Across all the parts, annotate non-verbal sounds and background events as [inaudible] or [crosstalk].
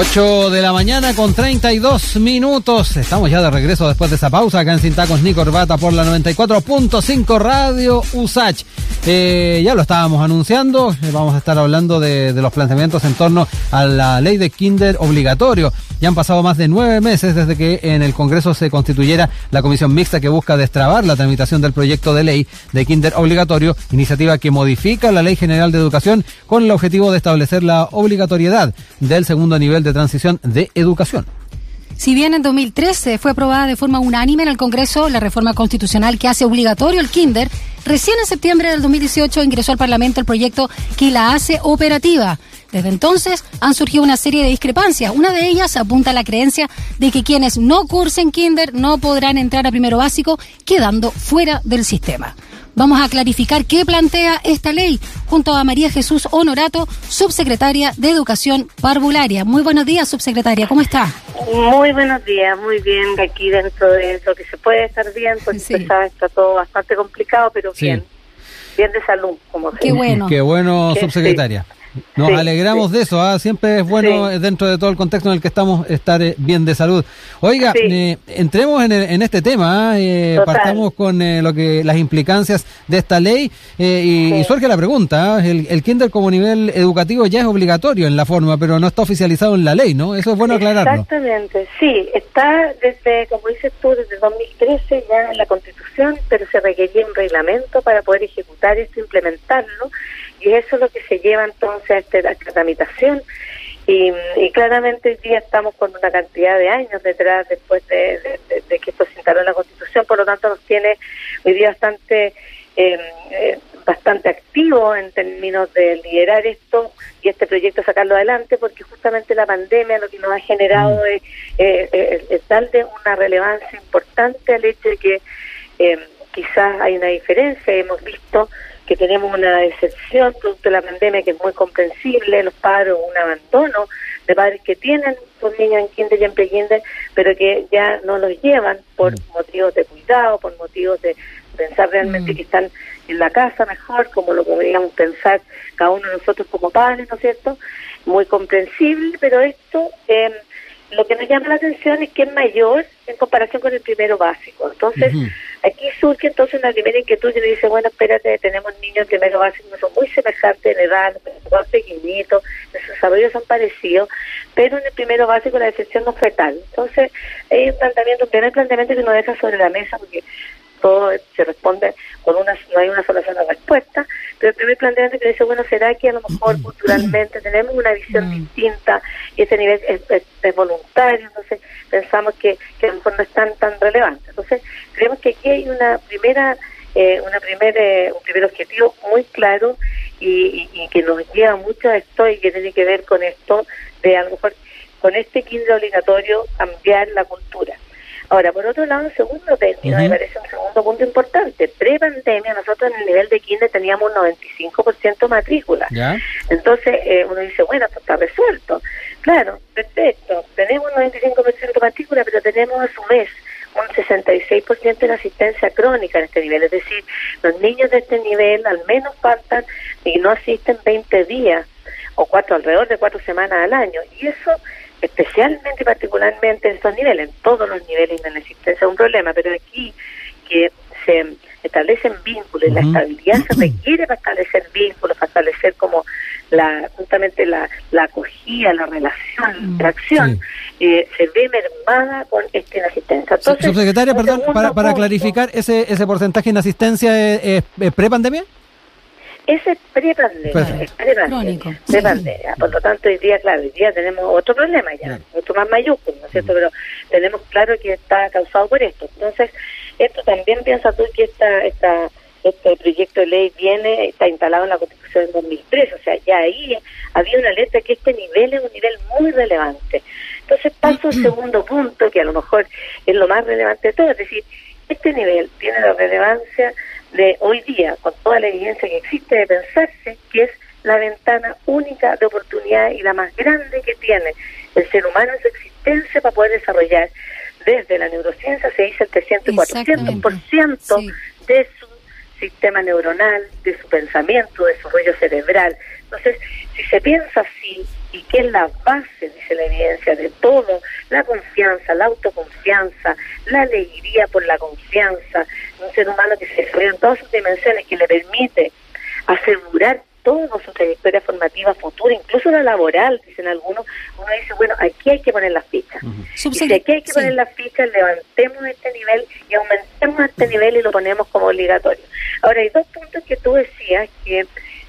8 de la mañana con 32 minutos. Estamos ya de regreso después de esa pausa acá en Sin Tacos ni por la 94.5 Radio USACH. Eh, ya lo estábamos anunciando, eh, vamos a estar hablando de, de, los planteamientos en torno a la ley de kinder obligatorio. Ya han pasado más de nueve meses desde que en el Congreso se constituyera la comisión mixta que busca destrabar la tramitación del proyecto de ley de kinder obligatorio, iniciativa que modifica la Ley General de Educación con el objetivo de establecer la obligatoriedad del segundo nivel de transición de educación. Si bien en 2013 fue aprobada de forma unánime en el Congreso la reforma constitucional que hace obligatorio el kinder, recién en septiembre del 2018 ingresó al Parlamento el proyecto que la hace operativa. Desde entonces han surgido una serie de discrepancias. Una de ellas apunta a la creencia de que quienes no cursen kinder no podrán entrar a primero básico, quedando fuera del sistema. Vamos a clarificar qué plantea esta ley junto a María Jesús Honorato, subsecretaria de Educación Parvularia. Muy buenos días, subsecretaria, ¿cómo está? Muy buenos días, muy bien, aquí dentro de lo que se puede estar bien, porque sí. está, está todo bastante complicado, pero sí. bien, bien de salud, como Qué bueno. Qué bueno, subsecretaria. Sí. Nos sí, alegramos sí. de eso, ¿ah? siempre es bueno sí. dentro de todo el contexto en el que estamos estar eh, bien de salud. Oiga, eh, entremos en, el, en, este tema, eh, partamos con eh, lo que las implicancias de esta ley y, y, surge la pregunta, el, el, kinder como nivel educativo ya es obligatorio en la forma, pero no está oficializado en la ley, ¿no? Eso es bueno aclararlo. Exactamente, sí, está desde, como dices tú, desde 2013 ya en la Constitución, pero se requería un reglamento para poder ejecutar esto, implementarlo y eso es lo que se lleva entonces a, este, a esta tramitación. Y, y, claramente hoy día estamos con una cantidad de años detrás después de, de, de, de que esto se instaló en la Constitución, por lo tanto nos tiene hoy día bastante eh, eh, bastante activo en términos de liderar esto y este proyecto sacarlo adelante porque justamente la pandemia lo que nos ha generado es, eh, es darle una relevancia importante al hecho de que quizás hay una diferencia, hemos visto que tenemos una decepción producto de la pandemia que es muy comprensible, los padres, un abandono de padres que tienen sus niños en kinder y en pre-kinder, pero que ya no los llevan por mm. motivos de cuidado, por motivos de pensar realmente mm. que están en la casa mejor, como lo podríamos pensar cada uno de nosotros como padres, ¿no es cierto? Muy comprensible, pero esto... Eh, lo que nos llama la atención es que es mayor en comparación con el primero básico. Entonces, uh -huh. Surge entonces una primera inquietud y dice, bueno, espérate, tenemos niños en primero básico que son muy semejantes en edad, son pequeñitos, los desarrollos son parecidos, pero en el primero básico la decepción no fue tal. Entonces, hay un planteamiento, un primer planteamiento que nos deja sobre la mesa, porque todo se responde con una, no hay una sola sola respuesta, pero el primer planteamiento que dice, bueno, ¿será que a lo mejor culturalmente [clears throat] tenemos una visión distinta y ese nivel es, es, es, voluntario? Entonces pensamos que, que a lo mejor no es tan, tan relevante. Entonces creemos que aquí hay una primera, eh, una primer, eh, un primer objetivo muy claro y, y, y, que nos lleva mucho a esto y que tiene que ver con esto de a lo mejor con este kinder obligatorio cambiar la cultura. Ahora, por otro lado, un segundo término, uh -huh. me parece un segundo punto importante. Pre-pandemia, nosotros en el nivel de kinder teníamos un 95% matrícula. ¿Ya? Entonces, eh, uno dice, bueno, esto está resuelto. Claro, perfecto. Tenemos un 95% matrícula, pero tenemos a su vez un 66% de asistencia crónica en este nivel. Es decir, los niños de este nivel al menos faltan y no asisten 20 días o cuatro, alrededor de cuatro semanas al año. Y eso especialmente y particularmente en estos niveles, en todos los niveles de la existencia de un problema, pero aquí que se establecen vínculos, uh -huh. la estabilidad se requiere para establecer vínculos, para establecer como la justamente la, la acogida, la relación, la interacción, sí. Eh, se ve mermada con esta inasistencia. Entonces, Subsecretaria, perdón, para, para clarificar, ¿ese, ¿ese porcentaje de inasistencia es, es, es pre-pandemia? Ese es pre-pandemia, es pre-pandemia, pre Por lo tanto, hoy día, claro, hoy día tenemos otro problema ya, claro. otro más mayúsculo, ¿no es cierto? Pero tenemos claro que está causado por esto. Entonces, esto también piensa tú que esta, esta, este proyecto de ley viene, está instalado en la Constitución del 2003, o sea, ya ahí había una letra que este nivel es un nivel muy relevante. Entonces paso al [clears throat] segundo punto, que a lo mejor es lo más relevante de todo, es decir, este nivel tiene la relevancia de hoy día, con toda la evidencia que existe, de pensarse que es la ventana única de oportunidad y la más grande que tiene el ser humano en su existencia para poder desarrollar desde la neurociencia, se dice el 300 y 400% sí. de su sistema neuronal, de su pensamiento, de su rollo cerebral. Entonces, si se piensa así, y que es la base, dice la evidencia, de todo, la confianza, la autoconfianza, la alegría por la confianza, un ser humano que se desarrolla en todas sus dimensiones, que le permite asegurar toda su trayectoria formativa futura, incluso la laboral, dicen algunos, uno dice, bueno, aquí hay que poner las fichas. Y si aquí hay que poner las fichas, levantemos este nivel y aumentemos este nivel y lo ponemos como obligatorio. Ahora, hay dos puntos que tú decías que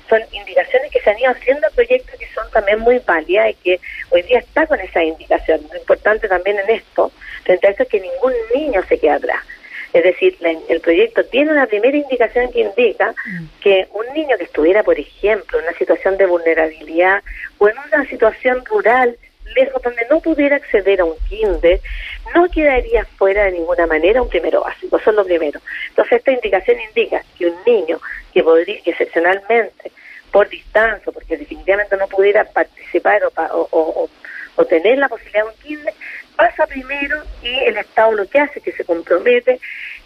son indicaciones que se han ido haciendo proyectos que son también muy válidas y que hoy día está con esa indicación. Lo importante también en esto, frente a esto, es que ningún niño se quede atrás. Es decir, el proyecto tiene una primera indicación que indica mm. que un niño que estuviera, por ejemplo, en una situación de vulnerabilidad o en una situación rural, lejos donde no pudiera acceder a un kinder, no quedaría fuera de ninguna manera un primero básico, eso es lo primero. Entonces esta indicación indica que un niño que podría, que excepcionalmente por distancia, porque definitivamente no pudiera participar o, o, tener la posibilidad de un kinder, pasa primero y el Estado lo que hace es que se compromete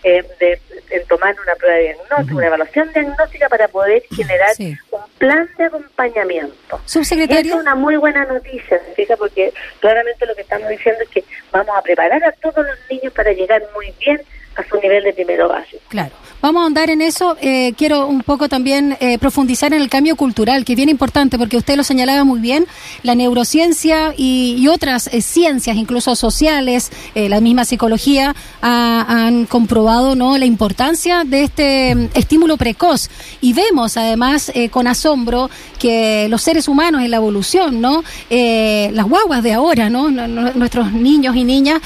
eh, de, en tomar una prueba de diagnóstico, una evaluación diagnóstica para poder generar un plan de acompañamiento. Subsecretario. es una muy buena noticia, fija, porque claramente lo que estamos diciendo es que vamos a preparar a todos los niños para llegar muy bien a su nivel de primero básico. Claro. Vamos a andar en eso. Eh, quiero un poco también eh, profundizar en el cambio cultural, que es bien importante, porque usted lo señalaba muy bien. La neurociencia y, otras eh, ciencias, incluso sociales, la misma psicología, han comprobado no la importancia de este mm, estímulo precoz. Y vemos, además, con asombro que los seres humanos en la evolución, no las guaguas de ahora, no, nuestros niños y niñas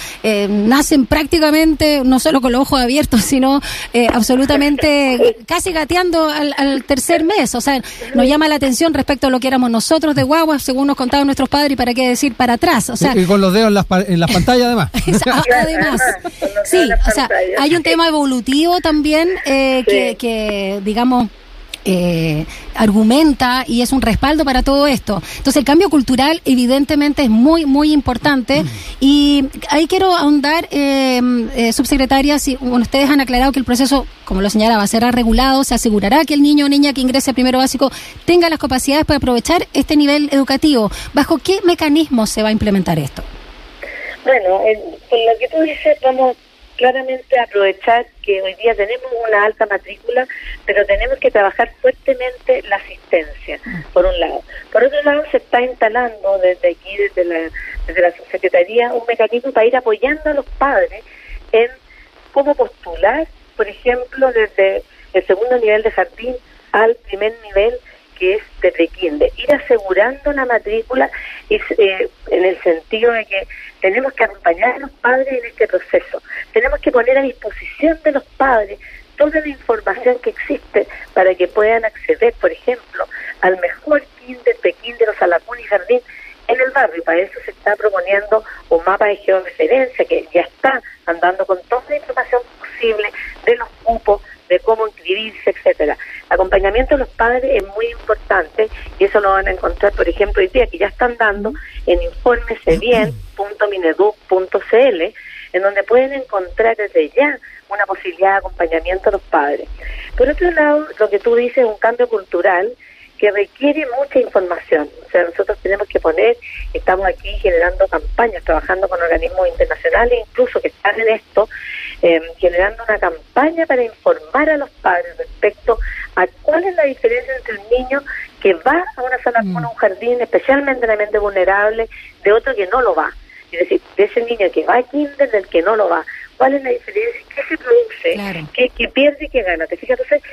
nacen prácticamente no solo con los ojos abiertos, [laughs] sino absolutamente absolutamente casi gateando al, tercer mes. O sea, nos llama la atención respecto a lo que éramos nosotros de guagua, según nos contaban nuestros padres, y para qué decir para atrás. O sea, y, con los dedos en las, en las pantallas, además. [laughs] además. Sí, o sea, hay un tema evolutivo también eh, que, que, digamos, eh, argumenta y es un respaldo para todo esto. Entonces el cambio cultural evidentemente es muy, muy importante y ahí quiero ahondar, eh, eh, subsecretaria, si ustedes han aclarado que el proceso, como lo señalaba, será regulado, se asegurará que el niño o niña que ingrese a primero básico tenga las capacidades para aprovechar este nivel educativo. ¿Bajo qué mecanismo se va a implementar esto? Bueno, con lo que tú dices, vamos claramente aprovechar que hoy día tenemos una alta matrícula, pero tenemos que trabajar fuertemente la asistencia, por un lado. Por otro lado, se está instalando desde aquí, desde la, desde la subsecretaría, un mecanismo para ir apoyando a los padres en cómo postular, por ejemplo, desde el segundo nivel de jardín al primer nivel que es de prekinder, ir asegurando la matrícula eh, en el sentido de que tenemos que acompañar a los padres en este proceso, tenemos que poner a disposición de los padres toda la información que existe para que puedan acceder, por ejemplo, al mejor kinder, prekinder o salacún y jardín en el barrio. Para eso se está proponiendo un mapa de georreferencia que ya está andando con toda la información posible de los cupos, de cómo inscribirse, etcétera. Acompañamiento de los padres es muy importante y eso lo van a encontrar, por ejemplo, hoy día que ya están dando en informesebien.mineduc.cl, en donde pueden encontrar desde ya una posibilidad de acompañamiento a los padres. Por otro lado, lo que tú dices es un cambio cultural que requiere mucha información. O sea, nosotros tenemos que poner, estamos aquí generando campañas, trabajando con organismos internacionales, incluso que están en esto, eh, generando una campaña para informar a los padres respecto a cuál es la diferencia entre el niño que va a una sala con mm. un jardín especialmente vulnerable de otro que no lo va. Es decir, de ese niño que va a kinder del que no lo va. ¿Cuál es la diferencia? ¿Qué se produce? ¿Qué, pierde y qué gana? ¿Te fijas? Entonces,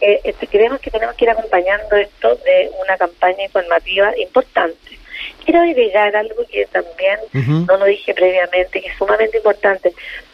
eh, este, creemos que tenemos que ir acompañando esto de una campaña informativa importante. Quiero agregar algo que también no lo dije previamente, que es sumamente importante.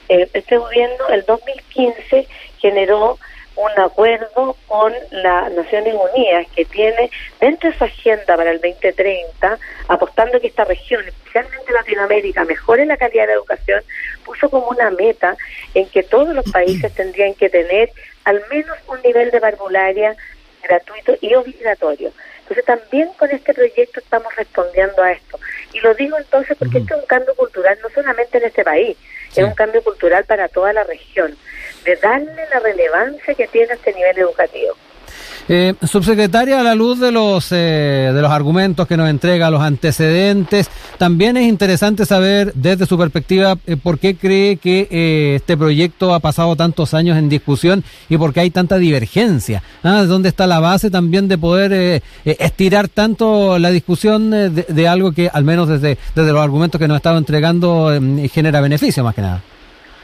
Eh, este gobierno, el 2015, generó un acuerdo con las Naciones Unidas que tiene dentro de su agenda para el 2030, apostando que esta región, especialmente Latinoamérica, mejore la calidad de la educación, puso como una meta en que todos los países tendrían que tener al menos un nivel de parvularia gratuito y obligatorio. Entonces también con este proyecto estamos respondiendo a esto. Y lo digo entonces porque esto es un cambio cultural no solamente en este país, es un cambio cultural para toda la región, de darle la relevancia que tiene este nivel educativo. Eh, subsecretaria, a la luz de los, eh, de los argumentos que nos entrega, los antecedentes, también es interesante saber desde su perspectiva eh, por qué cree que eh, este proyecto ha pasado tantos años en discusión y por qué hay tanta divergencia. ¿Ah? ¿Dónde está la base también de poder eh, eh, estirar tanto la discusión de, de, algo que, al menos desde, desde los argumentos que nos ha estado entregando, genera beneficio más que nada?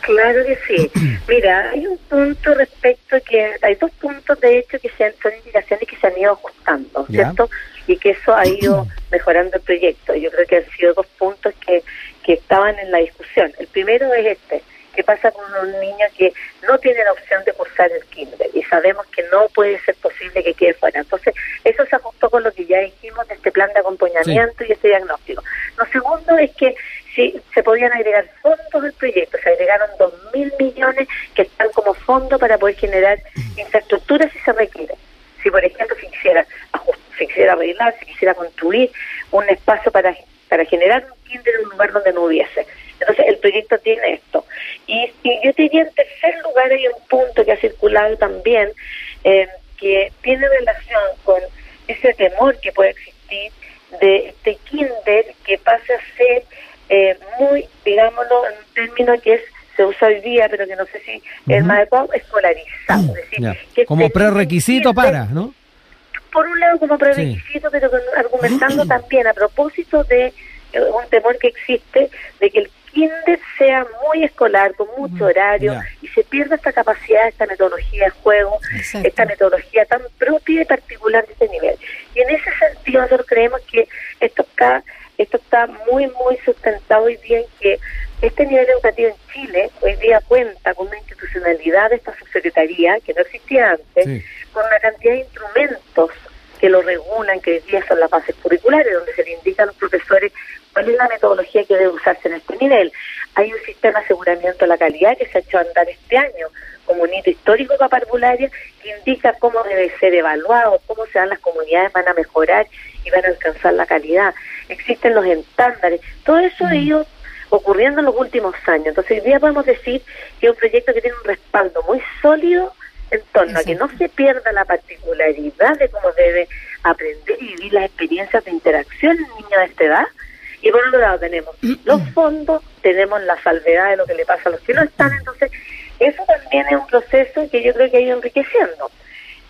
Claro que sí. [clears throat] Mira, hay un punto respecto que hay dos puntos de hecho que se han, son indicaciones que se han ido ajustando, ¿cierto? Y que eso ha ido [clears throat] mejorando el proyecto. Yo creo que han sido dos puntos que, que estaban en la discusión. El primero es este, ¿qué pasa con un niño que no tiene la opción de cursar el kinder? Y sabemos que no puede ser posible que quede fuera. Entonces, eso se ajustó con lo que ya dijimos de este plan de acompañamiento sí. y este diagnóstico. Lo segundo es que sí, se podían agregar fondos del proyecto. Se agregaron dos mil millones que están como fondo para poder generar infraestructura si se requiere. Si, por ejemplo, se quisiera, se quisiera arreglar, se quisiera construir un espacio para, para generar un kinder en un lugar donde no hubiese. Entonces, el proyecto tiene esto. Y, y yo te diría, en tercer lugar, hay un punto que ha circulado también, eh, que tiene relación con ese temor que puede existir de este kinder que pase a ser eh, muy, digámoslo, en un término que es se usa hoy día, pero que no sé si uh -huh. es más adecuado, escolarizado. Es decir, yeah. que como prerequisito para, ¿no? Por un lado como prerequisito, sí. pero argumentando también a propósito de eh, un temor que existe de que el kinder sea muy escolar, con mucho horario, yeah. y se pierda esta capacidad, esta metodología de juego, Exacto. esta metodología tan propia y particular de este nivel. Y en ese sentido nosotros creemos que esto está esto está muy, muy sustentado hoy día en que este nivel educativo en Chile hoy día cuenta con una institucionalidad de esta subsecretaría que no existía antes, sí. con una cantidad de instrumentos que lo regulan, que hoy día son las bases curriculares, donde se le indica a los profesores cuál es la metodología que debe usarse en este nivel. Hay un sistema de aseguramiento de la calidad que se ha hecho andar este año como un hito histórico para Parvularia que indica cómo debe ser evaluado, cómo se dan las comunidades, van a mejorar y van a alcanzar la calidad. Existen los estándares. Todo eso ha ido ocurriendo en los últimos años. Entonces, hoy día podemos decir que es un proyecto que tiene un respaldo muy sólido en torno a que no se pierda la particularidad de cómo debe aprender y vivir las experiencias de interacción en niños de esta edad. Y por otro lado tenemos [clears throat] los fondos, tenemos la salvedad de lo que le pasa a los que no están. Entonces, eso también es un proceso que yo creo que ha ido enriqueciendo.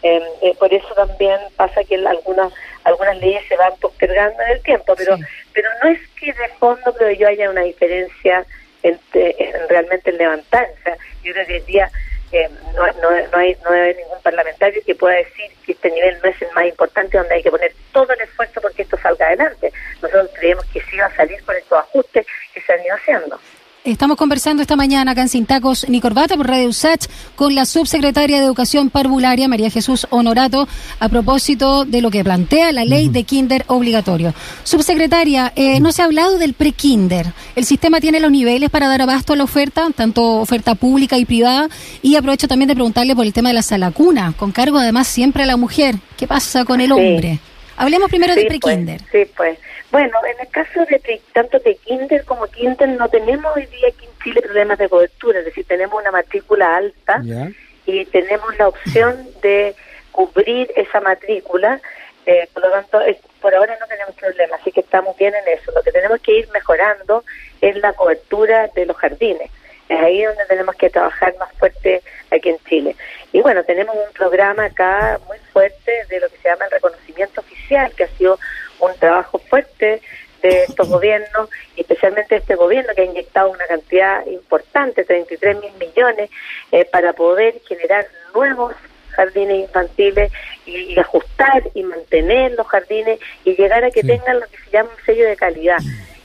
Eh, eh, por eso también pasa que algunas algunas leyes se van postergando en el tiempo, pero sí. pero no es que de fondo creo yo haya una diferencia entre, en realmente en levantar. O sea, yo creo que hoy día eh, no, no, no, hay, no hay ningún parlamentario que pueda decir que este nivel no es el más importante, donde hay que poner todo el esfuerzo porque esto salga adelante. Nosotros creemos que sí va a salir con estos ajustes que se han ido haciendo. Estamos conversando esta mañana acá en Sin Tacos ni Corbata por Radio USACH con la subsecretaria de Educación Parvularia, María Jesús Honorato, a propósito de lo que plantea la ley de kinder obligatorio. Subsecretaria, eh, no se ha hablado del pre-kinder. El sistema tiene los niveles para dar abasto a la oferta, tanto oferta pública y privada, y aprovecho también de preguntarle por el tema de la sala cuna, con cargo además siempre a la mujer. ¿Qué pasa con el hombre? Sí. Hablemos primero sí, del pre-kinder. Pues, sí, pues. Bueno, en el caso de tanto de kinder como kinder no tenemos hoy día aquí en Chile problemas de cobertura, es decir, tenemos una matrícula alta yeah. y tenemos la opción de cubrir esa matrícula, eh, por lo tanto, es, por ahora no tenemos problemas, así que estamos bien en eso. Lo que tenemos que ir mejorando es la cobertura de los jardines. Es ahí donde tenemos que trabajar más fuerte aquí en Chile. Y bueno, tenemos un programa acá muy fuerte de lo que se llama el reconocimiento que ha sido un trabajo fuerte de estos [laughs] gobiernos, especialmente este gobierno que ha inyectado una cantidad importante, 33 mil millones, eh, para poder generar nuevos jardines infantiles y, y, ajustar y mantener los jardines y llegar a que sí. tengan lo que se llama un sello de calidad,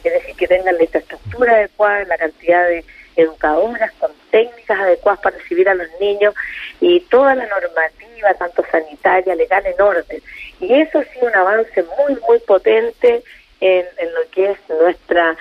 es decir, que tengan la infraestructura adecuada, la cantidad de educadoras con técnicas adecuadas para recibir a los niños y toda la normativa, tanto sanitaria, legal, en orden. Y eso ha sido un avance muy, muy potente en, lo que es nuestra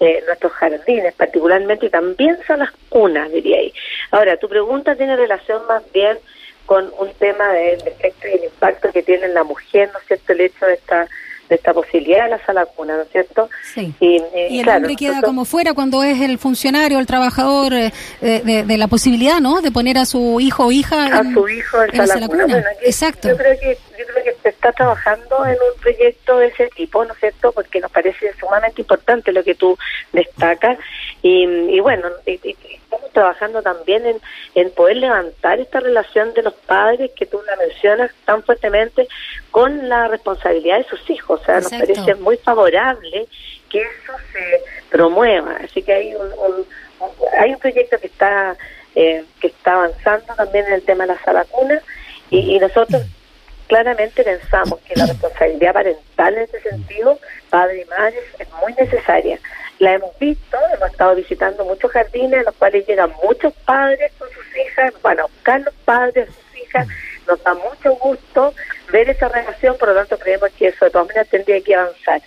eh, nuestros jardines particularmente y también son las cunas, diría ahí. Ahora, tu pregunta tiene relación más bien con un tema del efecto y el impacto que tiene en la mujer, ¿no es cierto?, el hecho de esta de esta posibilidad de la sala cuna, ¿no es cierto? Sí. Y, el hombre queda como fuera cuando es el funcionario, el trabajador, eh, de, la posibilidad, ¿no? De poner a su hijo o hija a su hijo en, la sala, cuna. Exacto. Yo creo que yo creo que se está trabajando en un proyecto de ese tipo, ¿no es cierto? Porque nos parece sumamente importante lo que tú destacas y, y bueno, estamos trabajando también en, en poder levantar esta relación de los padres que tú la mencionas tan fuertemente con la responsabilidad de sus hijos. O sea, nos parece muy favorable que eso se promueva. Así que hay un, hay un proyecto que está eh, que está avanzando también en el tema de la sala cuna y, y nosotros claramente pensamos que la responsabilidad parental en ese sentido, padre y madre, es muy necesaria. La hemos visto, hemos estado visitando muchos jardines en los cuales llegan muchos padres con sus hijas, bueno, a buscar los padres a sus hijas, nos da mucho gusto ver esa relación, por lo tanto creemos que eso de todas maneras tendría que avanzar.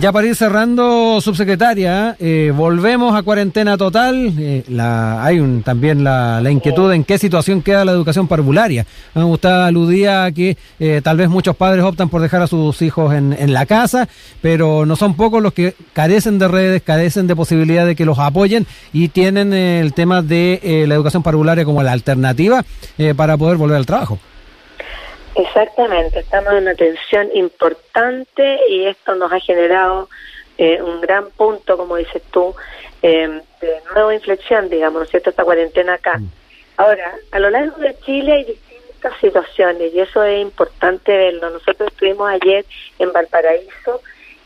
Ya para ir cerrando, subsecretaria, eh, volvemos a cuarentena total. Eh, la, hay un, también la, inquietud en qué situación queda la educación parvularia. Usted aludía a que eh, tal vez muchos padres optan por dejar a sus hijos en, en, la casa, pero no son pocos los que carecen de redes, carecen de posibilidad de que los apoyen y tienen el tema de la educación parvularia como la alternativa para poder volver al trabajo. Exactamente, estamos en una tensión importante y esto nos ha generado eh, un gran punto, como dices tú, eh, de nueva inflexión, digamos, ¿no es cierto?, esta cuarentena acá. Mm. Ahora, a lo largo de Chile hay distintas situaciones y eso es importante verlo. Nosotros estuvimos ayer en Valparaíso,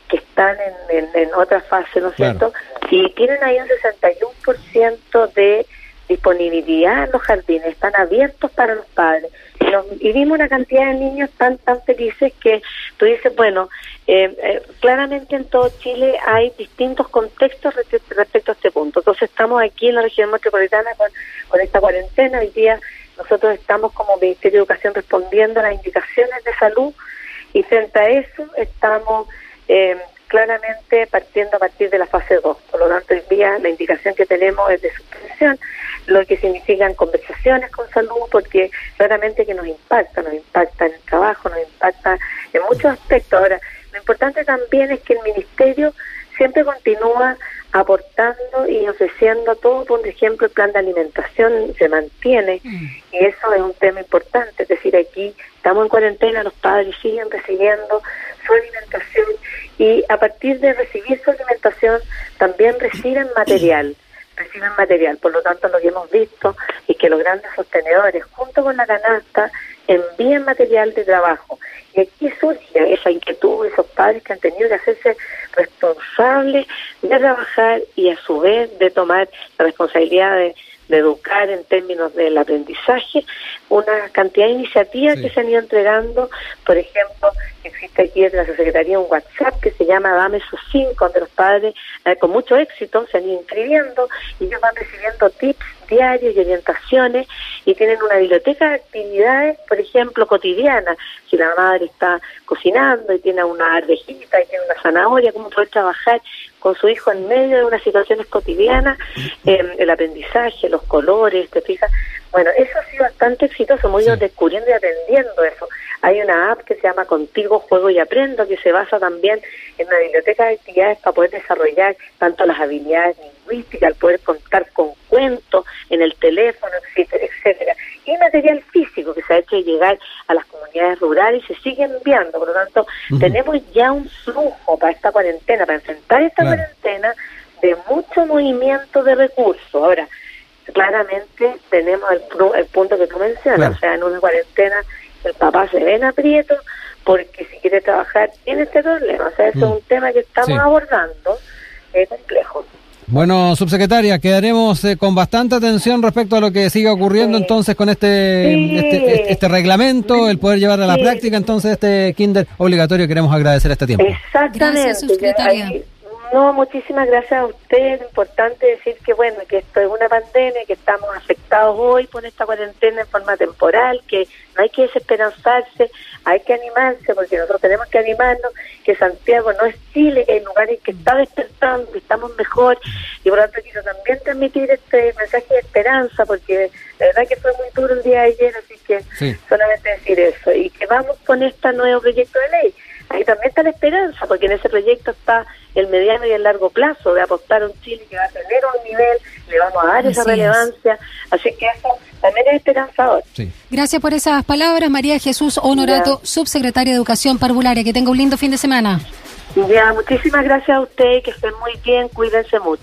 que están en, en, otra fase, ¿no es cierto?, y tienen ahí un 61% de disponibilidad en los jardines, están abiertos para los padres. Y, vimos una cantidad de niños tan tan felices que tú dices, bueno, eh, eh, claramente en todo Chile hay distintos contextos respecto a este punto. Entonces estamos aquí en la región metropolitana con, esta cuarentena. Hoy día nosotros estamos como Ministerio de Educación respondiendo a las indicaciones de salud y frente a eso estamos... Eh, claramente partiendo a partir de la fase 2. Por lo tanto, hoy día la indicación que tenemos es de suspensión, lo que significan conversaciones con salud, porque claramente que nos impacta, nos impacta en el trabajo, nos impacta en muchos aspectos. Ahora, lo importante también es que el Ministerio siempre continúa aportando y ofreciendo todo, por ejemplo, el plan de alimentación se mantiene mm. y eso es un tema importante, es decir, aquí estamos en cuarentena, los padres siguen recibiendo su alimentación y a partir de recibir su alimentación también reciben material, reciben material, por lo tanto lo que hemos visto es que los grandes sostenedores junto con la canasta envían material de trabajo. Y aquí surge esa inquietud, esos padres que han tenido que hacerse responsables de trabajar y a su vez de tomar la responsabilidad de, educar en términos del aprendizaje, una cantidad de iniciativas que se han ido entregando, por ejemplo, existe aquí desde la Secretaría un WhatsApp que se llama Dame sus cinco, donde los padres eh, con mucho éxito se han ido inscribiendo y ellos van recibiendo tips diarios y orientaciones y tienen una biblioteca de actividades, por ejemplo, cotidianas. Si la madre está cocinando y tiene una arvejita y tiene una zanahoria, cómo poder trabajar con su hijo en medio de unas situaciones cotidianas, eh, el aprendizaje, los colores, ¿te fijas? Bueno, eso ha sido bastante exitoso, hemos ido descubriendo y aprendiendo eso. Hay una app que se llama Contigo Juego y Aprendo, que se basa también en una biblioteca de actividades para poder desarrollar tanto las habilidades lingüísticas, al poder contar con cuentos en el teléfono, etcétera, etcétera. Y material físico que se ha hecho llegar a las comunidades rurales y se sigue enviando. Por lo tanto, tenemos ya un flujo para esta cuarentena, para enfrentar esta cuarentena de mucho movimiento de recursos. Ahora, claramente tenemos el, el punto que tú mencionas, o sea, en una cuarentena el papá se ve en aprieto porque si quiere trabajar tiene este problema, o sea, eso es mm. un tema que estamos abordando, es complejo. Bueno, subsecretaria, quedaremos eh, con bastante atención respecto a lo que siga ocurriendo entonces con este, este, este, este, reglamento, el poder llevar a la práctica entonces este kinder obligatorio. Queremos agradecer este tiempo. Exactamente. subsecretaria. No, muchísimas gracias a usted. Lo importante decir que, bueno, que esto es una pandemia, que estamos afectados hoy por esta cuarentena en forma temporal, que no hay que desesperanzarse, hay que animarse, porque nosotros tenemos que animarnos, que Santiago no es Chile, es el lugar en que está despertando, que estamos mejor, y por lo tanto quiero también transmitir este mensaje de esperanza, porque la verdad que fue muy duro el día de ayer, así que solamente decir eso, y que vamos con este nuevo proyecto de ley ahí también está la esperanza, porque en ese proyecto está el mediano y el largo plazo de apostar a un Chile que va a tener un nivel, le vamos a dar esa es. relevancia, así que eso también es esperanzador. Sí. Gracias por esas palabras, María Jesús Honorato, subsecretaria de Educación Parvularia. Que tenga un lindo fin de semana. Ya, muchísimas gracias a usted, que estén muy bien, cuídense mucho.